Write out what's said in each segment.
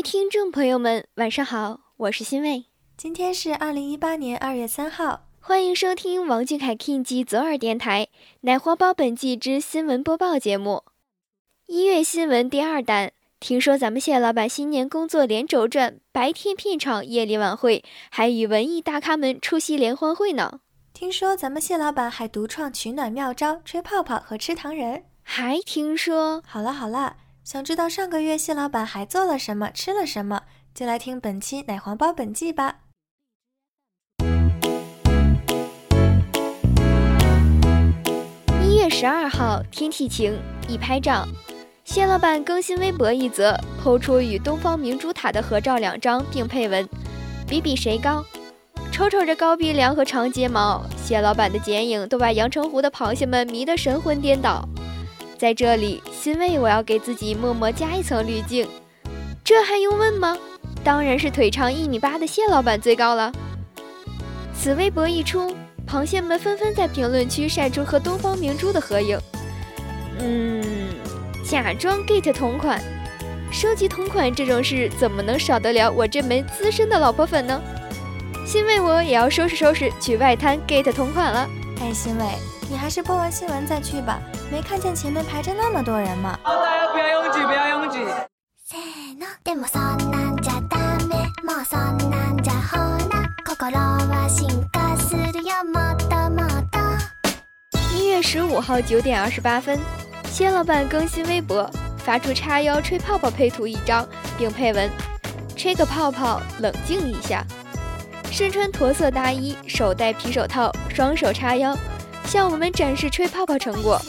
位听众朋友们，晚上好，我是欣慰。今天是二零一八年二月三号，欢迎收听王俊凯 King 及左耳电台奶黄包本季之新闻播报节目。一月新闻第二弹。听说咱们谢老板新年工作连轴转，白天片场，夜里晚会，还与文艺大咖们出席联欢会呢。听说咱们谢老板还独创取暖妙招，吹泡泡和吃糖人。还听说，好了好了，想知道上个月谢老板还做了什么，吃了什么，就来听本期奶黄包本季吧。一月十二号，天气晴，一拍照。谢老板更新微博一则，抛出与东方明珠塔的合照两张，并配文：“比比谁高。”瞅瞅这高鼻梁和长睫毛，谢老板的剪影都把阳澄湖的螃蟹们迷得神魂颠倒。在这里，欣慰我要给自己默默加一层滤镜，这还用问吗？当然是腿长一米八的蟹老板最高了。此微博一出，螃蟹们纷纷在评论区晒出和东方明珠的合影。嗯。假装 get 同款，收集同款这种事怎么能少得了我这枚资深的老婆粉呢？欣慰我也要收拾收拾去外滩 get 同款了。哎，欣慰，你还是播完新闻再去吧，没看见前面排着那么多人吗？大家不要拥挤，不要拥挤。一月十五号九点二十八分。谢老板更新微博，发出叉腰吹泡泡配图一张，并配文：“吹个泡泡，冷静一下。”身穿驼色大衣，手戴皮手套，双手叉腰，向我们展示吹泡泡成果。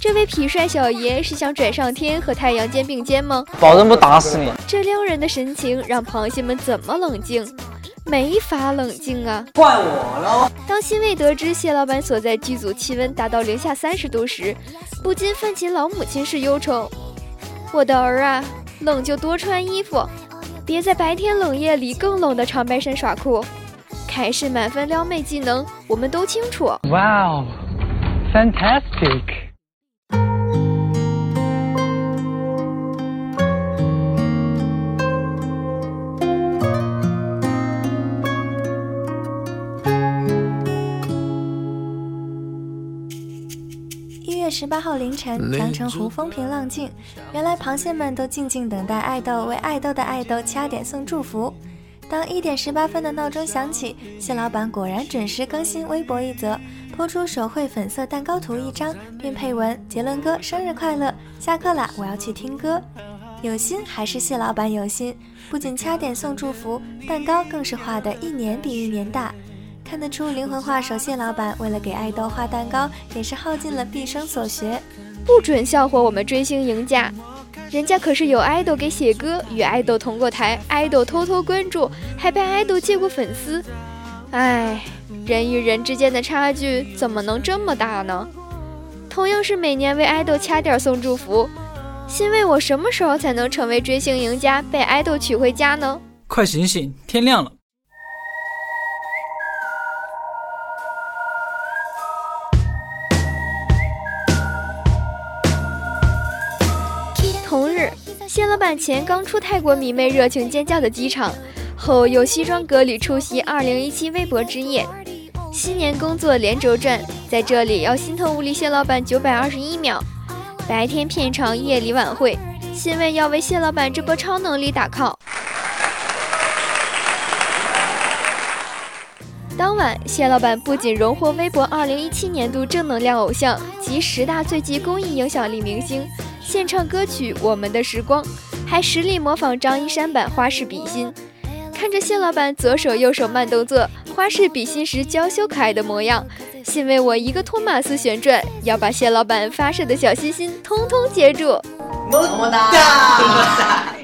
这位痞帅小爷是想拽上天和太阳肩并肩吗？保证不打死你！这撩人的神情让螃蟹们怎么冷静？没法冷静啊！怪我喽。当欣慰得知蟹老板所在剧组气温达到零下三十度时，不禁泛起老母亲式忧愁。我的儿啊，冷就多穿衣服，别在白天冷夜里更冷的长白山耍酷。凯氏满分撩妹技能，我们都清楚。Wow, fantastic! 十八号凌晨，阳澄湖风平浪静。原来螃蟹们都静静等待爱豆为爱豆的爱豆掐点送祝福。当一点十八分的闹钟响起，蟹老板果然准时更新微博一则，抛出手绘粉色蛋糕图一张，并配文：“杰伦哥生日快乐！下课啦，我要去听歌。”有心还是蟹老板有心，不仅掐点送祝福，蛋糕更是画的一年比一年大。看得出灵魂画手蟹老板为了给爱豆画蛋糕，也是耗尽了毕生所学。不准笑话我们追星赢家，人家可是有爱豆给写歌，与爱豆同过台，爱豆偷偷关注，还被爱豆借过粉丝。唉，人与人之间的差距怎么能这么大呢？同样是每年为爱豆掐点送祝福，欣慰我什么时候才能成为追星赢家，被爱豆娶回家呢？快醒醒，天亮了。板前刚出泰国迷妹热情尖叫的机场，后又西装革履出席2017微博之夜，新年工作连轴转，在这里要心疼无力谢老板921秒，白天片场，夜里晚会，欣慰要为谢老板这波超能力打 call。当晚，谢老板不仅荣获微博2017年度正能量偶像及十大最具公益影响力明星，献唱歌曲《我们的时光》，还实力模仿张一山版花式比心。看着谢老板左手右手慢动作花式比心时娇羞可爱的模样，信为我一个托马斯旋转，要把谢老板发射的小心心通通接住。么么哒！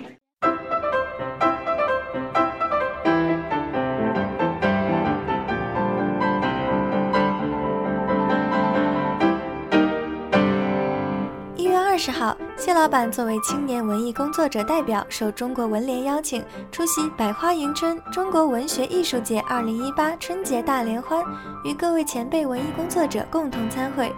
谢老板作为青年文艺工作者代表，受中国文联邀请出席“百花迎春”中国文学艺术节二零一八春节大联欢，与各位前辈文艺工作者共同参会。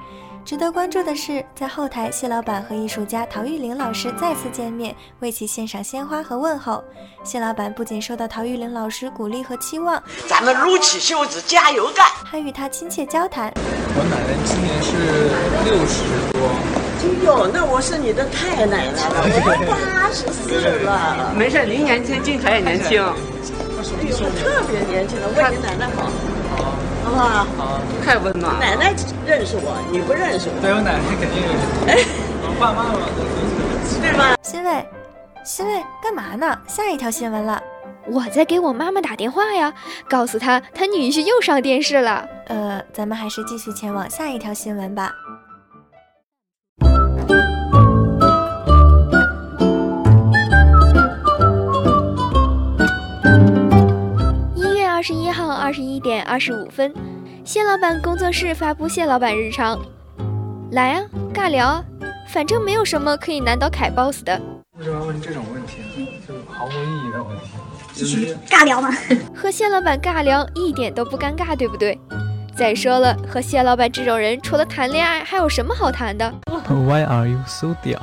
值得关注的是，在后台，谢老板和艺术家陶玉玲老师再次见面，为其献上鲜花和问候。谢老板不仅受到陶玉玲老师鼓励和期望，咱们撸起袖子加油干，还与他亲切交谈。我奶奶今年是六十多。哎呦，那我是你的太奶奶了，我八十四了。没事，您年轻，金凯也年轻。哎呦，特别年轻了，为你奶奶好，好不好？好，太温暖。奶奶认识我，你不认识我。对我奶奶肯定认识。哎，我爸妈嘛，对吧？欣慰，欣慰，干嘛呢？下一条新闻了。我在给我妈妈打电话呀，告诉她她女婿又上电视了。呃，咱们还是继续前往下一条新闻吧。十五分，谢老板工作室发布谢老板日常。来啊，尬聊啊，反正没有什么可以难倒凯 boss 的。为什么要问这种问题呢？就毫无意义的问题。继 续尬聊吗？和谢老板尬聊一点都不尴尬，对不对？再说了，和谢老板这种人，除了谈恋爱，还有什么好谈的？Why are you so 屌？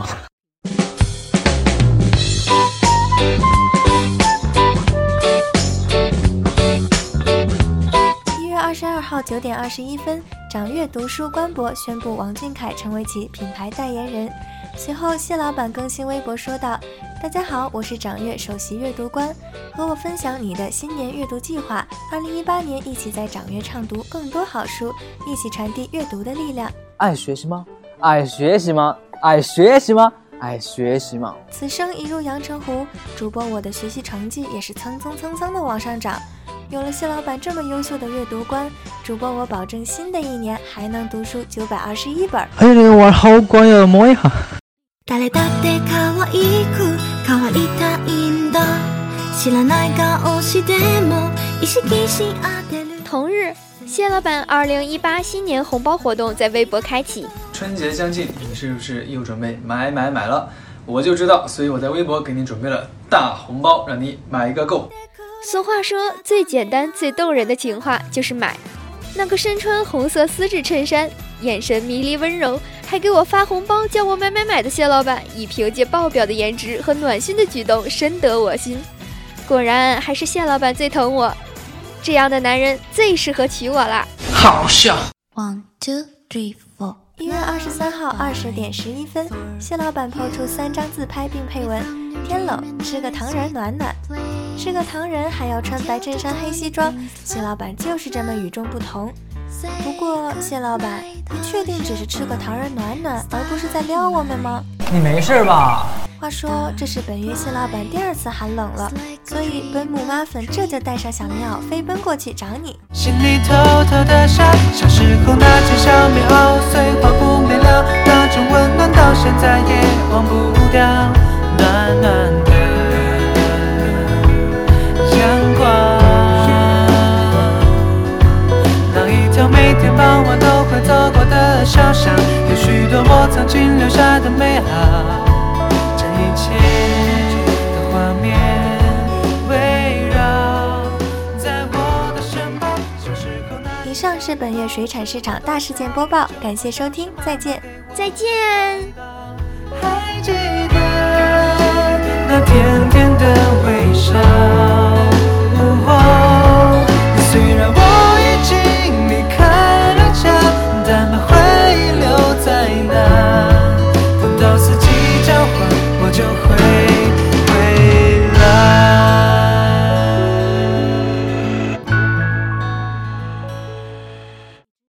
号九点二十一分，掌阅读书官博宣布王俊凯成为其品牌代言人。随后，谢老板更新微博说道：“大家好，我是掌阅首席阅读官，和我分享你的新年阅读计划。二零一八年，一起在掌阅畅读更多好书，一起传递阅读的力量。爱学习吗？爱学习吗？爱学习吗？爱学习吗？此生一入阳澄湖，主播我的学习成绩也是蹭蹭蹭蹭的往上涨。”有了谢老板这么优秀的阅读观，主播我保证新的一年还能读书九百二十一本。还有这个娃好乖呀，摸一下。同日，谢老板二零一八新年红包活动在微博开启。春节将近，你是不是又准备买买买了？我就知道，所以我在微博给你准备了大红包，让你买一个够。俗话说，最简单、最动人的情话就是买。那个身穿红色丝质衬衫、眼神迷离温柔，还给我发红包叫我买买买的谢老板，以凭借爆表的颜值和暖心的举动深得我心。果然，还是谢老板最疼我，这样的男人最适合娶我啦。好笑。One two three four。一月二十三号二十点十一分，谢老板抛出三张自拍并配文：天冷，吃个糖人暖暖。吃个糖人，还要穿白衬衫、黑西装。谢老板就是这么与众不同。不过，谢老板，你确定只是吃个糖人暖暖，而不是在撩我们吗？你没事吧？话说，这是本月谢老板第二次喊冷了，所以本母妈粉这就带上小棉袄飞奔过去找你。心里偷偷的想，小时候那件小棉袄，碎花不灭了，那种温暖到现在也忘不掉，暖暖的。傍晚都会走过的小巷，有许多我曾经留下的美好。这一切的画面围绕在我的身旁。小时候以上是本月水产市场大事件播报，感谢收听，再见，再见。还记得那甜甜的微笑。